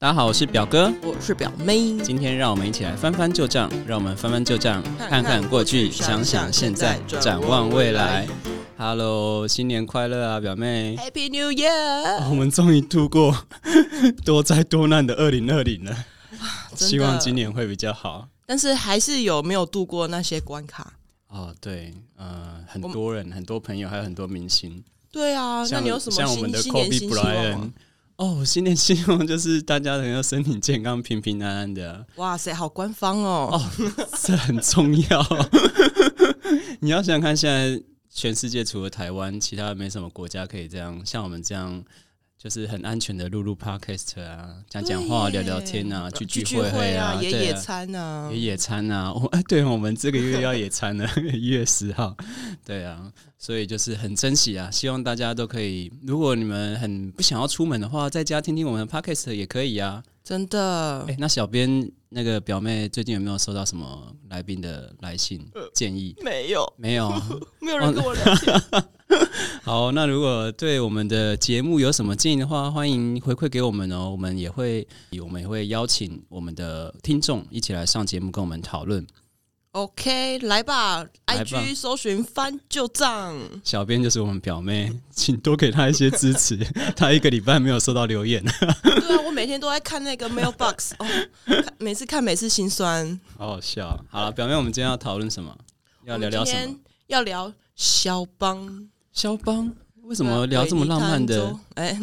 大家好，我是表哥，我是表妹。今天让我们一起来翻翻旧账，让我们翻翻旧账，看看过去，想想现在，展望未来。Hello，新年快乐啊，表妹！Happy New Year！我们终于度过多灾多难的二零二零了，希望今年会比较好。但是还是有没有度过那些关卡？哦，对，呃，很多人、很多朋友，还有很多明星。对啊，那你有什么像我们的 Kobe Bryant？哦，新年希望就是大家能够身体健康、平平安安的。哇塞，好官方哦！哦，这很重要。你要想想看，现在全世界除了台湾，其他没什么国家可以这样，像我们这样。就是很安全的录录 podcast 啊，讲讲话、聊聊天啊，聚聚会会啊，野野餐啊，野野餐啊。我 哎，对，我们这个月要野餐了，一 月十号。对啊，所以就是很珍惜啊，希望大家都可以。如果你们很不想要出门的话，在家听听我们的 podcast 也可以啊。真的。哎，那小编那个表妹最近有没有收到什么来宾的来信建议？没有，没有，没有人跟我聊天。好，那如果对我们的节目有什么建议的话，欢迎回馈给我们哦。我们也会，我们也会邀请我们的听众一起来上节目跟我们讨论。OK，来吧，IG 搜寻翻旧账，小编就是我们表妹，请多给她一些支持。她一个礼拜没有收到留言。对啊，我每天都在看那个 mailbox，哦，每次看每次心酸，好好笑。好了，表妹，我们今天要讨论什么？要聊聊什么？要聊肖邦。肖邦为什么聊这么浪漫的？哎，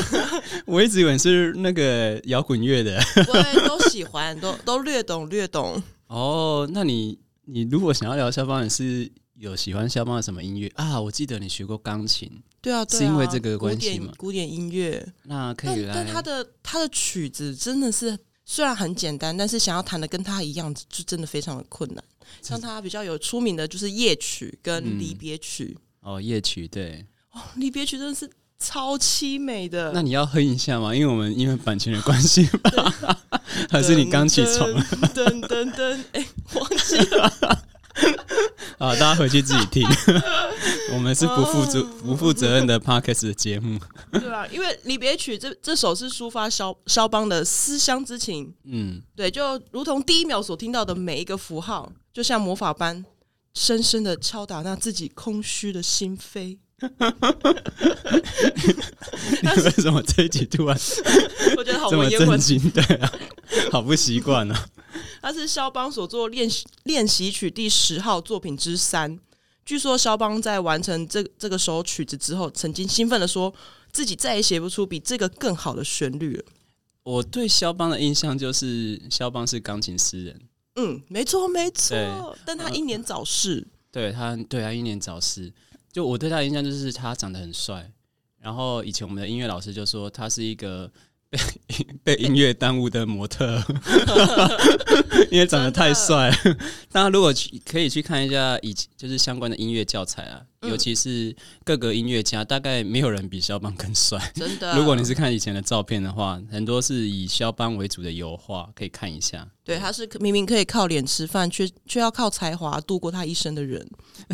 我一直以为是那个摇滚乐的。我都喜欢，都都略懂略懂。哦，那你你如果想要聊肖邦，你是有喜欢肖邦的什么音乐啊？我记得你学过钢琴，对啊，是因为这个关系吗？古典音乐，那可以来。但他的他的曲子真的是虽然很简单，但是想要弹的跟他一样，就真的非常的困难。像他比较有出名的就是夜曲跟离别曲。哦，夜曲对哦，离别曲真的是超凄美的。那你要哼一下吗？因为我们因为版权的关系还是你刚起床？噔噔噔，哎，忘记了。啊，大家回去自己听。我们是不负责不负责任的 Parkes 的节目。对啊，因为离别曲这这首是抒发肖肖邦的思乡之情。嗯，对，就如同第一秒所听到的每一个符号，就像魔法般。深深的敲打那自己空虚的心扉。你为什么这一集突然 我觉得好这么震惊？对啊，好不习惯啊。它是肖邦所做练习练习曲第十号作品之三。据说肖邦在完成这这个首曲子之后，曾经兴奋的说自己再也写不出比这个更好的旋律了。我对肖邦的印象就是肖邦是钢琴诗人。嗯，没错没错，但他英年早逝。对他，对他英年早逝。就我对他的印象就是他长得很帅，然后以前我们的音乐老师就说他是一个。被被音乐耽误的模特，因为长得太帅。大家如果去可以去看一下以前就是相关的音乐教材啊，尤其是各个音乐家，大概没有人比肖邦更帅。真的，如果你是看以前的照片的话，很多是以肖邦为主的油画，可以看一下。对，他是明明可以靠脸吃饭，却却要靠才华度过他一生的人。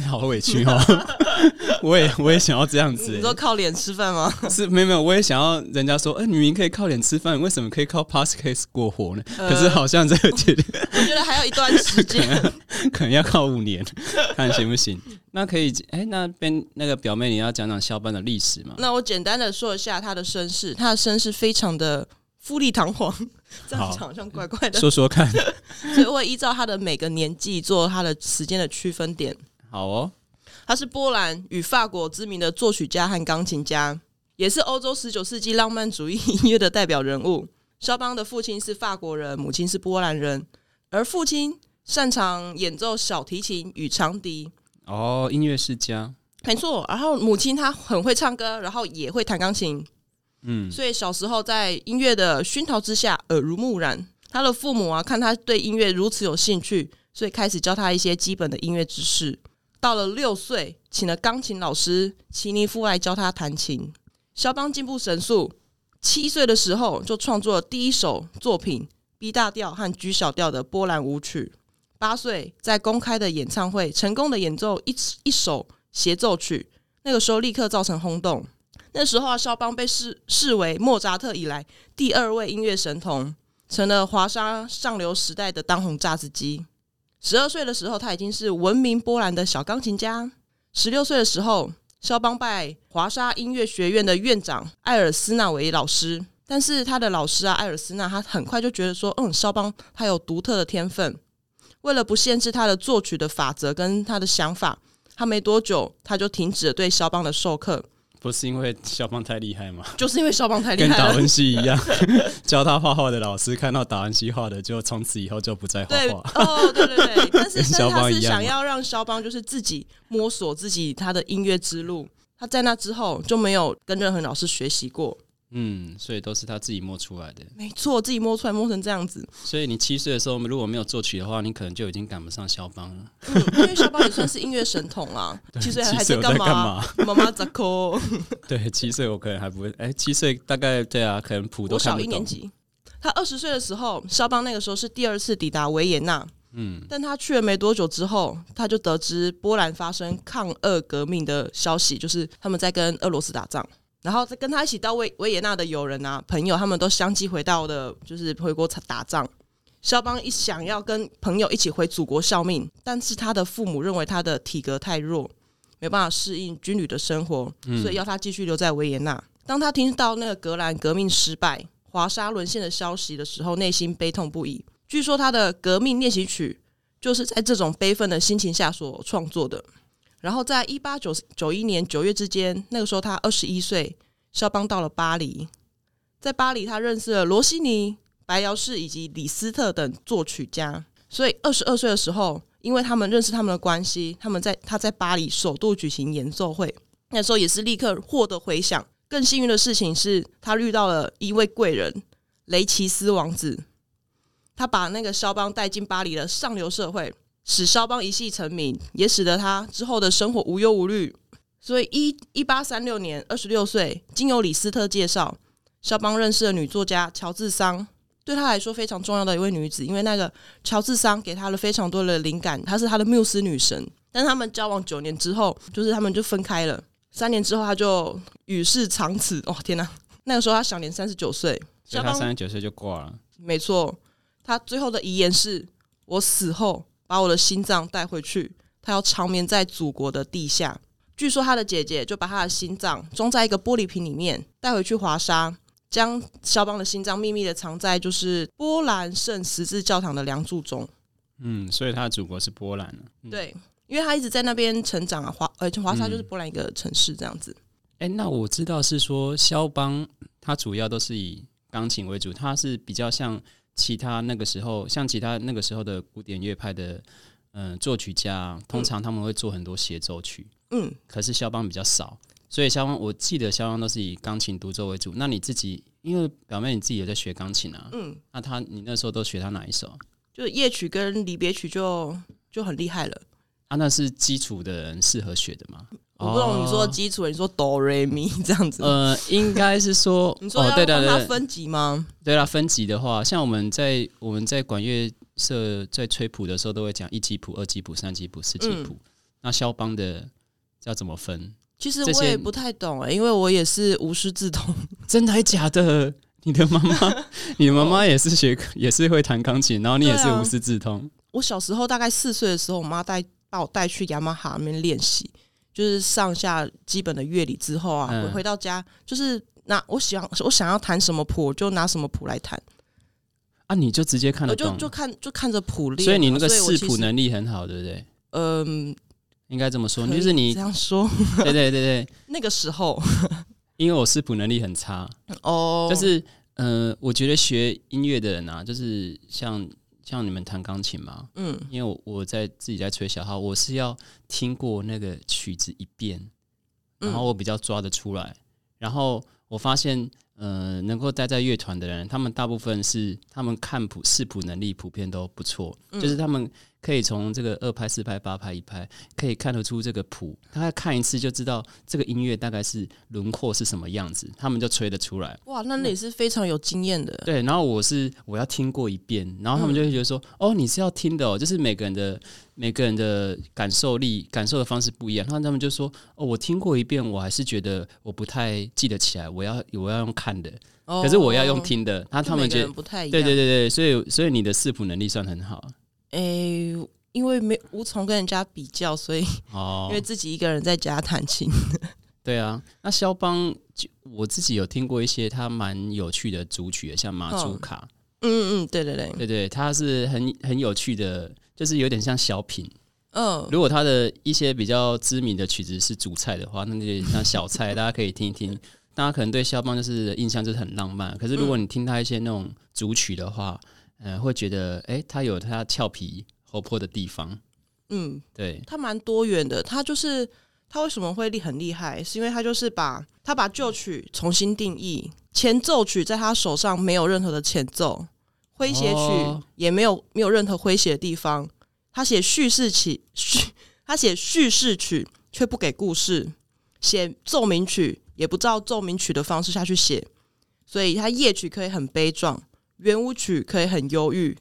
好委屈哦！我也我也想要这样子。你说靠脸吃饭吗？是，没有没有，我也想要人家说，哎，女明可以靠脸吃饭，为什么可以靠 pass case 过活呢？可是好像这个我觉得还有一段时间，可能要靠五年，看行不行。那可以，哎，那边那个表妹，你要讲讲肖邦的历史吗？那我简单的说一下他的身世，他的身世非常的。富丽堂皇，这样讲好像怪怪的。说说看，所以会依照他的每个年纪做他的时间的区分点。好哦，他是波兰与法国知名的作曲家和钢琴家，也是欧洲十九世纪浪漫主义音乐的代表人物。肖邦的父亲是法国人，母亲是波兰人，而父亲擅长演奏小提琴与长笛。哦，音乐世家，没错。然后母亲她很会唱歌，然后也会弹钢琴。嗯，所以小时候在音乐的熏陶之下耳濡目染。他的父母啊，看他对音乐如此有兴趣，所以开始教他一些基本的音乐知识。到了六岁，请了钢琴老师齐尼夫来教他弹琴。肖邦进步神速，七岁的时候就创作了第一首作品 B 大调和 G 小调的波兰舞曲。八岁在公开的演唱会成功的演奏一一首协奏曲，那个时候立刻造成轰动。那时候啊，肖邦被视视为莫扎特以来第二位音乐神童，成了华沙上流时代的当红炸子鸡。十二岁的时候，他已经是闻名波兰的小钢琴家。十六岁的时候，肖邦拜华沙音乐学院的院长艾尔斯纳为老师。但是他的老师啊，艾尔斯纳，他很快就觉得说，嗯，肖邦他有独特的天分。为了不限制他的作曲的法则跟他的想法，他没多久他就停止了对肖邦的授课。不是因为肖邦太厉害吗？就是因为肖邦太厉害，跟达文西一样，教他画画的老师看到达文西画的，就从此以后就不再画画。哦，对对对，但是肖邦是想要让肖邦就是自己摸索自己他的音乐之路。他在那之后就没有跟任何老师学习过。嗯，所以都是他自己摸出来的。没错，自己摸出来，摸成这样子。所以你七岁的时候如果没有作曲的话，你可能就已经赶不上肖邦了。嗯，因为肖邦也算是音乐神童啊。七岁还在干嘛？妈妈在哭。对，七岁我可能还不会。哎，七岁大概对啊，可能谱都小一年级。他二十岁的时候，肖邦那个时候是第二次抵达维也纳。嗯，但他去了没多久之后，他就得知波兰发生抗俄革命的消息，就是他们在跟俄罗斯打仗。然后跟他一起到维维也纳的友人啊、朋友，他们都相继回到的，就是回国打仗。肖邦一想要跟朋友一起回祖国效命，但是他的父母认为他的体格太弱，没办法适应军旅的生活，所以要他继续留在维也纳。当他听到那个格兰革命失败、华沙沦陷的消息的时候，内心悲痛不已。据说他的革命练习曲就是在这种悲愤的心情下所创作的。然后，在一八九九一年九月之间，那个时候他二十一岁，肖邦到了巴黎。在巴黎，他认识了罗西尼、白辽士以及李斯特等作曲家。所以，二十二岁的时候，因为他们认识他们的关系，他们在他在巴黎首度举行演奏会。那时候也是立刻获得回响。更幸运的事情是他遇到了一位贵人——雷奇斯王子。他把那个肖邦带进巴黎的上流社会。使肖邦一系成名，也使得他之后的生活无忧无虑。所以，一一八三六年，二十六岁，经由李斯特介绍，肖邦认识了女作家乔治桑，对他来说非常重要的一位女子。因为那个乔治桑给他了非常多的灵感，她是他的缪斯女神。但他们交往九年之后，就是他们就分开了。三年之后，他就与世长辞。哦，天哪！那个时候他享年三十九岁，肖邦三十九岁就挂了。没错，他最后的遗言是：“我死后。”把我的心脏带回去，他要长眠在祖国的地下。据说他的姐姐就把他的心脏装在一个玻璃瓶里面，带回去华沙，将肖邦的心脏秘密的藏在就是波兰圣十字教堂的梁柱中。嗯，所以他的祖国是波兰对，因为他一直在那边成长啊，华呃华沙就是波兰一个城市这样子。哎，那我知道是说肖邦他主要都是以钢琴为主，他是比较像。其他那个时候，像其他那个时候的古典乐派的嗯作曲家，通常他们会做很多协奏曲，嗯，可是肖邦比较少，所以肖邦我记得肖邦都是以钢琴独奏为主。那你自己，因为表妹你自己也在学钢琴啊，嗯，那他你那时候都学他哪一首？就是夜曲跟离别曲就就很厉害了。啊，那是基础的人适合学的吗？我不懂你说基础，你说哆瑞咪这样子？呃，应该是说，你说要帮他分级吗？对啦，分级的话，像我们在我们在管乐社在吹谱的时候，都会讲一级谱、二级谱、三级谱、四级谱。那肖邦的要怎么分？其实我也不太懂哎，因为我也是无师自通。真的还假的？你的妈妈，你的妈妈也是学，也是会弹钢琴，然后你也是无师自通。我小时候大概四岁的时候，我妈带把我带去雅马哈那边练习。就是上下基本的乐理之后啊，回回到家就是拿我想我想要弹什么谱，就拿什么谱来弹。啊，你就直接看得懂，就就看就看着谱练。所以你那个视谱能力很好，对不对？嗯，应该这么说，就是你这样说。对对对对，那个时候，因为我视谱能力很差哦，就是呃，我觉得学音乐的人啊，就是像。像你们弹钢琴吗？嗯，因为我我在自己在吹小号，我是要听过那个曲子一遍，然后我比较抓得出来。然后我发现，呃，能够待在乐团的人，他们大部分是他们看谱视谱能力普遍都不错，就是他们。可以从这个二拍、四拍、八拍、一拍，可以看得出这个谱，大概看一次就知道这个音乐大概是轮廓是什么样子，他们就吹得出来。哇，那也是非常有经验的。对，然后我是我要听过一遍，然后他们就会觉得说：“哦，你是要听的哦。”就是每个人的每个人的感受力、感受的方式不一样。然后他们就说：“哦，我听过一遍，我还是觉得我不太记得起来，我要我要用看的，可是我要用听的。”他他们觉得不太一样。对对对对，所以所以你的视谱能力算很好。诶，因为没无从跟人家比较，所以哦，因为自己一个人在家弹琴。对啊，那肖邦就，我自己有听过一些他蛮有趣的主曲，像马祖卡。嗯嗯，对对对，对对，他是很很有趣的，就是有点像小品。嗯，如果他的一些比较知名的曲子是主菜的话，那就像小菜，大家可以听一听。大家可能对肖邦就是印象就是很浪漫，可是如果你听他一些那种主曲的话。嗯，会觉得哎，他有他俏皮活泼的地方。嗯，对，他蛮多元的。他就是他为什么会厉很厉害，是因为他就是把他把旧曲重新定义，前奏曲在他手上没有任何的前奏，诙谐曲也没有没有任何诙谐的地方。他写叙事曲，叙他写叙事曲却不给故事，写奏鸣曲也不照奏鸣曲的方式下去写，所以他夜曲可以很悲壮。圆舞曲可以很忧郁，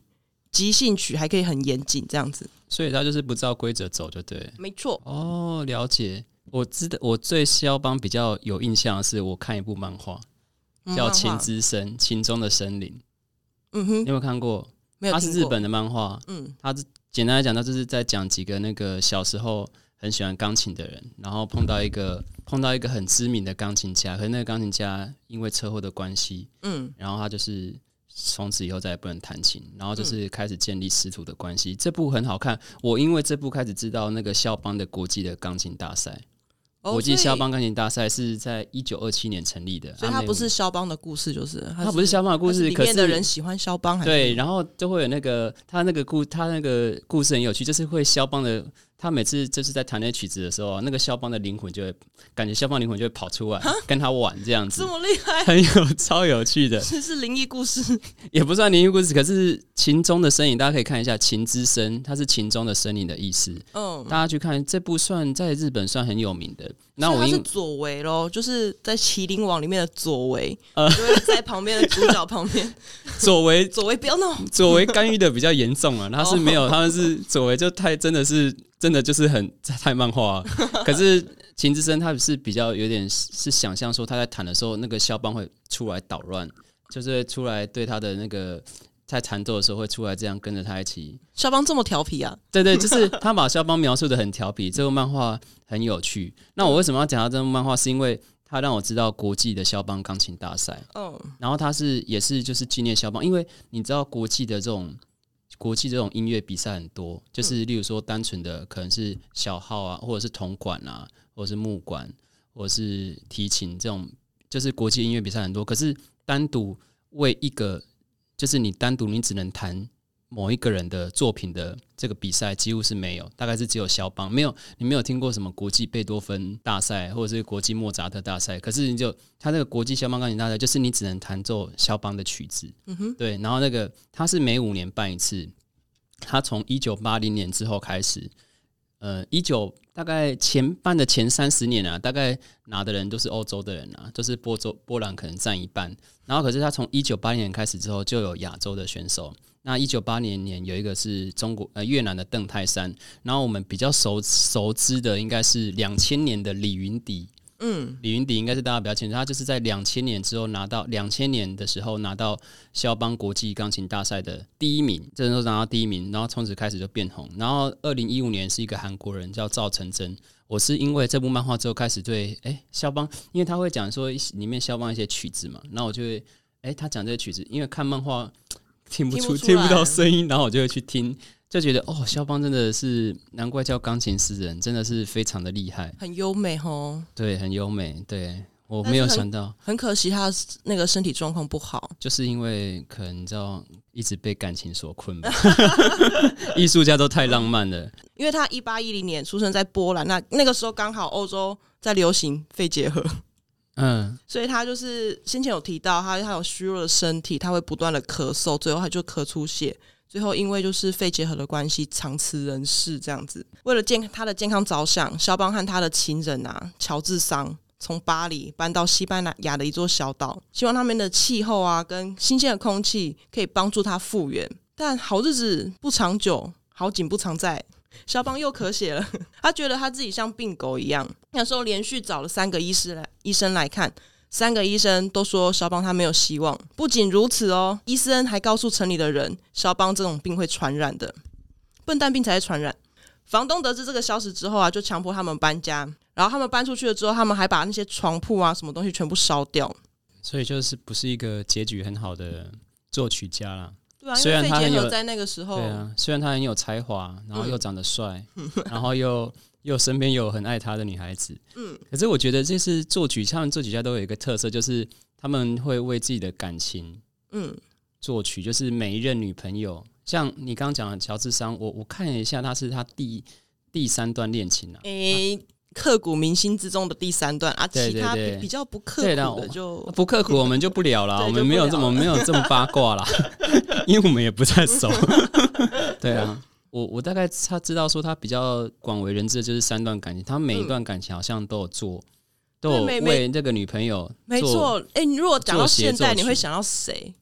即兴曲还可以很严谨，这样子。所以他就是不照规则走，就对。没错。哦，了解。我知道，我对肖邦比较有印象的是，我看一部漫画，叫《琴之森》，琴中的森林。嗯哼，你有没有看过？没有。它是日本的漫画。嗯。它简单来讲，它就是在讲几个那个小时候很喜欢钢琴的人，然后碰到一个碰到一个很知名的钢琴家，可是那个钢琴家因为车祸的关系，嗯，然后他就是。从此以后再也不能弹琴，然后就是开始建立师徒的关系。这部很好看，我因为这部开始知道那个肖邦的国际的钢琴大赛。国际肖邦钢琴大赛是在一九二七年成立的，所以它不是肖邦的故事，就是它不是肖邦的故事。里面的人喜欢肖邦，对，然后就会有那个他那个故他那个故事很有趣，就是会肖邦的。他每次就是在弹那曲子的时候，那个肖邦的灵魂就会感觉肖邦灵魂就会跑出来跟他玩这样子，这么厉害，很有 超有趣的，这是灵异故事，也不算灵异故事，可是琴中的身影，大家可以看一下“琴之声”，它是琴中的身影的意思。嗯，大家去看这部算在日本算很有名的。那我是左为喽，就是在《麒麟王》里面的左为，呃，在旁边的主角旁边，左为 左为不要闹，左为干预的比较严重啊，他是没有，他们是左为就太真的是。真的就是很太漫画，可是秦之森他是比较有点是想象说他在弹的时候，那个肖邦会出来捣乱，就是出来对他的那个在弹奏的时候会出来这样跟着他一起。肖邦这么调皮啊？对对，就是他把肖邦描述的很调皮，这部漫画很有趣。那我为什么要讲到这部漫画？是因为他让我知道国际的肖邦钢琴大赛。嗯，然后他是也是就是纪念肖邦，因为你知道国际的这种。国际这种音乐比赛很多，就是例如说单纯的可能是小号啊，或者是铜管啊，或者是木管，或者是提琴这种，就是国际音乐比赛很多。可是单独为一个，就是你单独你只能弹。某一个人的作品的这个比赛几乎是没有，大概是只有肖邦没有。你没有听过什么国际贝多芬大赛或者是国际莫扎特大赛？可是你就他那个国际肖邦钢琴大赛，就是你只能弹奏肖邦的曲子。嗯哼，对。然后那个他是每五年办一次，他从一九八零年之后开始，呃，一九大概前半的前三十年啊，大概拿的人都是欧洲的人啊，就是波州波兰可能占一半。然后可是他从一九八零年开始之后，就有亚洲的选手。那一九八零年有一个是中国呃越南的邓泰山，然后我们比较熟熟知的应该是两千年的李云迪，嗯，李云迪应该是大家比较清楚，他就是在两千年之后拿到两千年的时候拿到肖邦国际钢琴大赛的第一名，这人都拿到第一名，然后从此开始就变红。然后二零一五年是一个韩国人叫赵成真，我是因为这部漫画之后开始对哎肖邦，因为他会讲说里面肖邦一些曲子嘛，那我就会哎他讲这些曲子，因为看漫画。听不出，听不到声音，然后我就会去听，就觉得哦，肖邦真的是难怪叫钢琴诗人，真的是非常的厉害，很优美哦。对，很优美。对我没有想到，很可惜他那个身体状况不好，就是因为可能你知道一直被感情所困吧。艺术家都太浪漫了，因为他一八一零年出生在波兰，那那个时候刚好欧洲在流行肺结核。嗯，所以他就是先前有提到，他他有虚弱的身体，他会不断的咳嗽，最后他就咳出血，最后因为就是肺结核的关系，长辞人世这样子。为了健他的健康着想，肖邦和他的情人啊，乔治桑从巴黎搬到西班牙的一座小岛，希望他们的气候啊跟新鲜的空气可以帮助他复原。但好日子不长久，好景不常在。肖邦又咳血了，他觉得他自己像病狗一样。那时候连续找了三个医师来，医生来看，三个医生都说肖邦他没有希望。不仅如此哦，医生还告诉城里的人，肖邦这种病会传染的，笨蛋病才会传染。房东得知这个消息之后啊，就强迫他们搬家。然后他们搬出去了之后，他们还把那些床铺啊什么东西全部烧掉。所以就是不是一个结局很好的作曲家啦。虽然他很有在那个时候，对啊，虽然他很有才华，然后又长得帅，然后又又身边有很爱他的女孩子，嗯，可是我觉得这是作曲，他们作曲家都有一个特色，就是他们会为自己的感情，嗯，作曲，就是每一任女朋友，像你刚刚讲的乔治桑，我我看了一下，他是他第第三段恋情啊。刻骨铭心之中的第三段啊，其他比较不刻苦的就不刻苦，我们就不聊了。我们没有这么没有这么八卦啦，因为我们也不太熟。对啊，我我大概他知道说他比较广为人知的就是三段感情，他每一段感情好像都有做，都有为那个女朋友。没错，哎，你如果讲到现在，你会想到谁？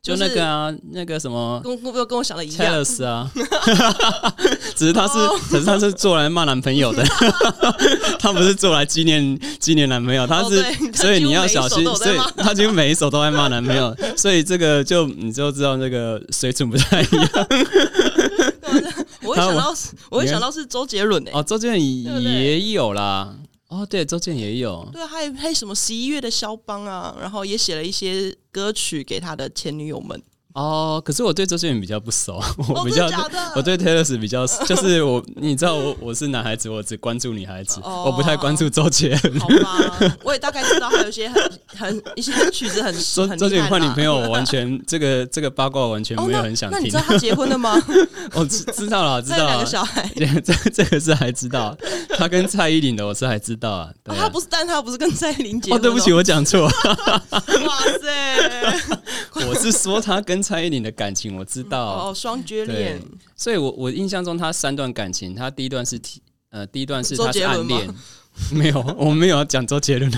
就那个啊，那个什么，跟跟跟我想的一样。Taylor 啊，只是他是，只是他是做来骂男朋友的，他不是做来纪念纪念男朋友，他是，所以你要小心，所以他几乎每一首都在骂男朋友，所以这个就你就知道那个水准不太一样。我会想到，我会想到是周杰伦诶，哦，周杰伦也有啦。哦，对，周健也有，对，还有还有什么十一月的肖邦啊，然后也写了一些歌曲给他的前女友们。哦，可是我对周杰伦比较不熟，我比较我对 Taylor 比较就是我，你知道我我是男孩子，我只关注女孩子，我不太关注周杰伦。好吧，我也大概知道他有一些很很一些曲子很周周杰伦换女朋友，我完全这个这个八卦完全没有很想听。那你知道他结婚了吗？我知知道了，知道两个小孩，这这个是还知道。他跟蔡依林的我是还知道啊，他不是，但他不是跟蔡依林结婚。哦，对不起，我讲错。哇塞，我是说他跟。蔡依林的感情我知道哦，双绝恋。所以我我印象中他三段感情，他第一段是呃，第一段是他是暗恋，没有，我没有要讲周杰伦。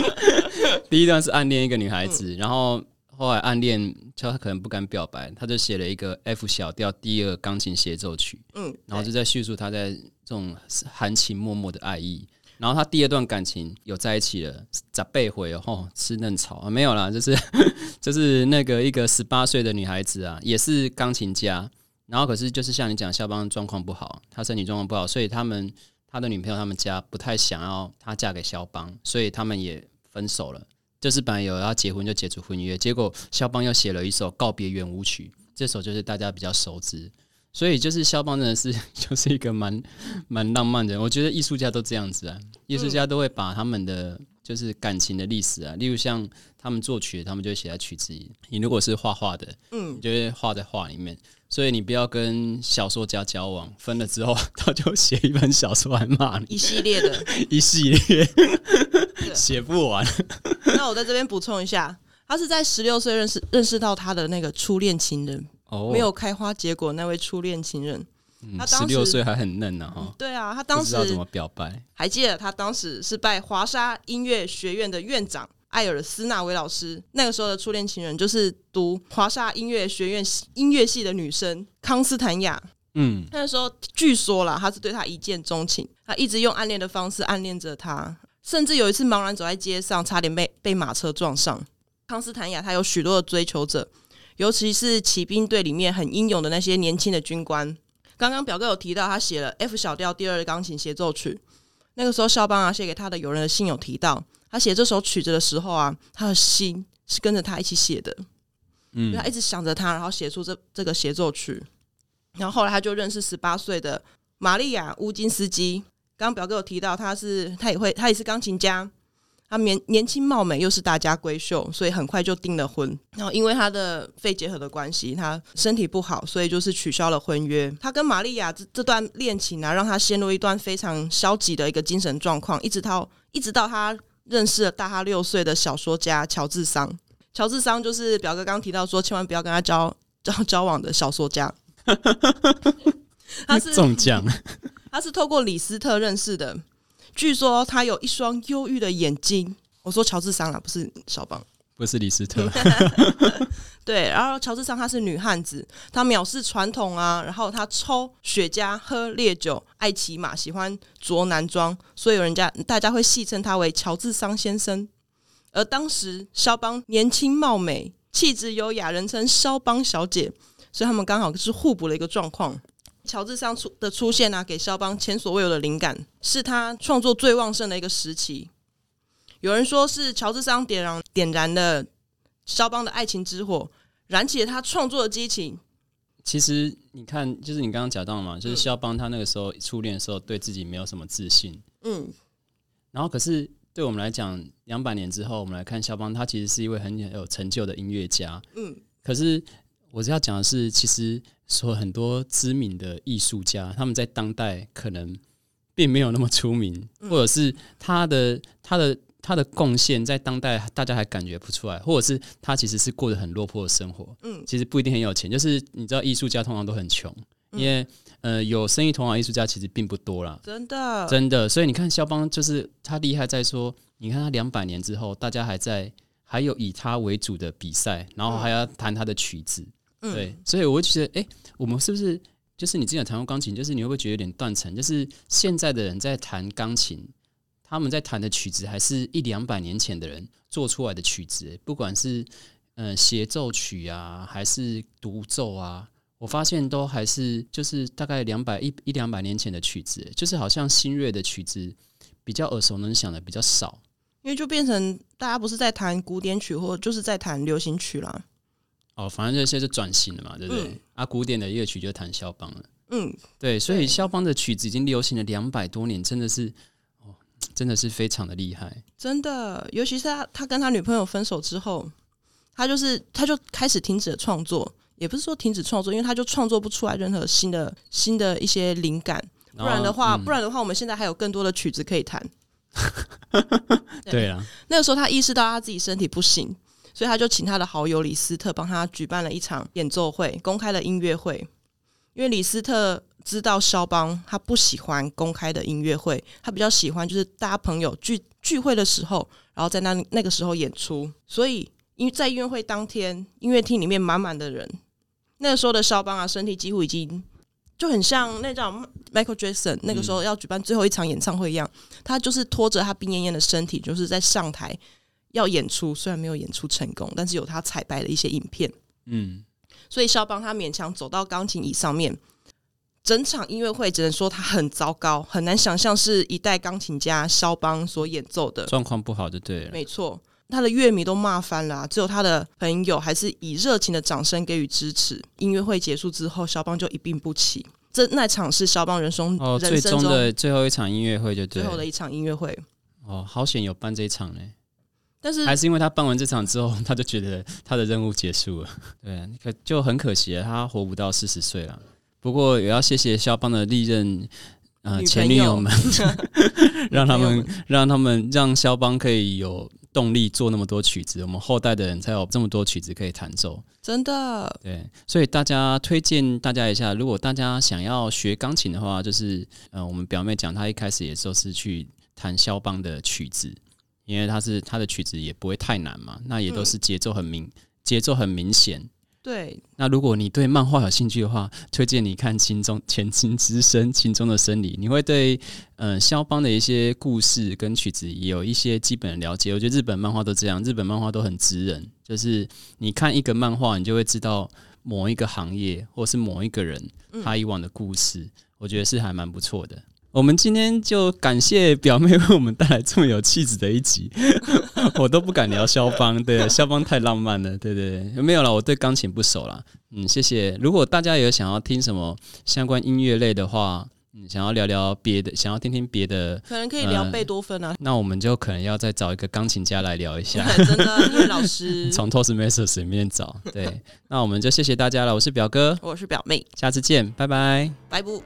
第一段是暗恋一个女孩子，然后后来暗恋，就他可能不敢表白，他就写了一个 F 小调第二钢琴协奏曲，嗯，然后就在叙述他在这种含情脉脉的爱意。然后他第二段感情有在一起了，咋被回哦？吃嫩草啊？没有啦，就是 就是那个一个十八岁的女孩子啊，也是钢琴家。然后可是就是像你讲，肖邦状况不好，他身体状况不好，所以他们他的女朋友他们家不太想要他嫁给肖邦，所以他们也分手了。就是本来有要结婚就解除婚约，结果肖邦又写了一首告别圆舞曲，这首就是大家比较熟知。所以就是肖邦真的是 就是一个蛮蛮浪漫的，我觉得艺术家都这样子啊，艺术家都会把他们的就是感情的历史啊，例如像他们作曲，他们就会写在曲子里。你如果是画画的，嗯，就会画在画里面。所以你不要跟小说家交往，分了之后 他就写一本小说来骂你，一系列的，一系列写不完。那我在这边补充一下，他是在十六岁认识认识到他的那个初恋情人。没有开花结果那位初恋情人，他十六岁还很嫩呢哈。对啊，他当时知道怎么表白。还记得他当时是拜华沙音乐学院的院长艾尔斯纳维老师，那个时候的初恋情人就是读华沙音乐学院音乐系的女生康斯坦雅。嗯，那时候据说啦，他是对他一见钟情，他一直用暗恋的方式暗恋着他，甚至有一次茫然走在街上，差点被被马车撞上。康斯坦雅他有许多的追求者。尤其是骑兵队里面很英勇的那些年轻的军官。刚刚表哥有提到，他写了 F 小调第二钢琴协奏曲。那个时候，肖邦啊写给他的友人的信有提到，他写这首曲子的时候啊，他的心是跟着他一起写的。嗯，他一直想着他，然后写出这这个协奏曲。然后后来他就认识十八岁的玛利亚乌金斯基。刚刚表哥有提到，他是他也会，他也是钢琴家。他年年轻貌美，又是大家闺秀，所以很快就订了婚。然后因为他的肺结核的关系，他身体不好，所以就是取消了婚约。他跟玛利亚这这段恋情啊，让他陷入一段非常消极的一个精神状况，一直到一直到他认识了大他六岁的小说家乔治桑。乔治桑就是表哥刚提到说，千万不要跟他交交交往的小说家。他是中奖，他是透过李斯特认识的。据说他有一双忧郁的眼睛。我说乔治桑啊，不是肖邦，不是李斯特。对，然后乔治桑她是女汉子，她藐视传统啊，然后她抽雪茄、喝烈酒、爱骑马、喜欢着男装，所以有人家大家会戏称她为乔治桑先生。而当时肖邦年轻貌美，气质优雅，人称肖邦小姐，所以他们刚好是互补的一个状况。乔治桑出的出现啊，给肖邦前所未有的灵感，是他创作最旺盛的一个时期。有人说是乔治桑点燃点燃了肖邦的爱情之火，燃起了他创作的激情。其实你看，就是你刚刚讲到嘛，就是肖邦他那个时候初恋的时候，对自己没有什么自信。嗯，然后可是对我们来讲，两百年之后，我们来看肖邦，他其实是一位很有成就的音乐家。嗯，可是我是要讲的是，其实说很多知名的艺术家，他们在当代可能并没有那么出名，或者是他的他的。他的贡献在当代大家还感觉不出来，或者是他其实是过得很落魄的生活。嗯，其实不一定很有钱，就是你知道，艺术家通常都很穷，因为呃，有生意头脑艺术家其实并不多啦。真的，真的。所以你看肖邦，就是他厉害在说，你看他两百年之后，大家还在还有以他为主的比赛，然后还要弹他的曲子。对，所以我就觉得，哎，我们是不是就是你之前弹过钢琴，就是你会不会觉得有点断层？就是现在的人在弹钢琴。他们在弹的曲子还是一两百年前的人做出来的曲子，不管是嗯协奏曲啊，还是独奏啊，我发现都还是就是大概两百一一两百年前的曲子，就是好像新锐的曲子比较耳熟能详的比较少，因为就变成大家不是在弹古典曲，或就是在弹流行曲啦。哦，反正这些是转型了嘛，对不对？啊，古典的乐曲就弹肖邦了。嗯，对，所以肖邦的曲子已经流行了两百多年，真的是。真的是非常的厉害，真的，尤其是他，他跟他女朋友分手之后，他就是他就开始停止了创作，也不是说停止创作，因为他就创作不出来任何新的新的一些灵感，不然的话，不然的话，我们现在还有更多的曲子可以弹。对啊，那个时候他意识到他自己身体不行，所以他就请他的好友李斯特帮他举办了一场演奏会，公开的音乐会，因为李斯特。知道肖邦他不喜欢公开的音乐会，他比较喜欢就是大家朋友聚聚会的时候，然后在那那个时候演出。所以因为在音乐会当天，音乐厅里面满满的人，那个时候的肖邦啊，身体几乎已经就很像那种 Michael Jackson 那个时候要举办最后一场演唱会一样，他就是拖着他冰恹恹的身体，就是在上台要演出。虽然没有演出成功，但是有他彩排的一些影片。嗯，所以肖邦他勉强走到钢琴椅上面。整场音乐会只能说他很糟糕，很难想象是一代钢琴家肖邦所演奏的状况不好就对了。没错，他的乐迷都骂翻了，只有他的朋友还是以热情的掌声给予支持。音乐会结束之后，肖邦就一病不起。这那场是肖邦人生哦最终的最后一场音乐会，就最后的一场音乐会。哦，好险有办这一场呢。但是还是因为他办完这场之后，他就觉得他的任务结束了。对，可就很可惜了，他活不到四十岁了。不过也要谢谢肖邦的历任呃前女友们，让他们让他们让肖邦可以有动力做那么多曲子，我们后代的人才有这么多曲子可以弹奏。真的，对，所以大家推荐大家一下，如果大家想要学钢琴的话，就是呃，我们表妹讲，她一开始也都是去弹肖邦的曲子，因为它是它的曲子也不会太难嘛，那也都是节奏很明，节奏很明显。对，那如果你对漫画有兴趣的话，推荐你看《青中前青之声》《青中的生理》，你会对嗯肖邦的一些故事跟曲子也有一些基本的了解。我觉得日本漫画都这样，日本漫画都很直人，就是你看一个漫画，你就会知道某一个行业或是某一个人他以往的故事，我觉得是还蛮不错的。我们今天就感谢表妹为我们带来这么有气质的一集，我都不敢聊肖邦，对，肖邦太浪漫了，对对对，没有了，我对钢琴不熟了，嗯，谢谢。如果大家有想要听什么相关音乐类的话，嗯，想要聊聊别的，想要听听别的，可能可以聊贝多芬啊，那我们就可能要再找一个钢琴家来聊一下，真的，因为老师。从 t o s t m a s t e r 里面找，对，那我们就谢谢大家了，我是表哥，我是表妹，下次见，拜拜，拜不。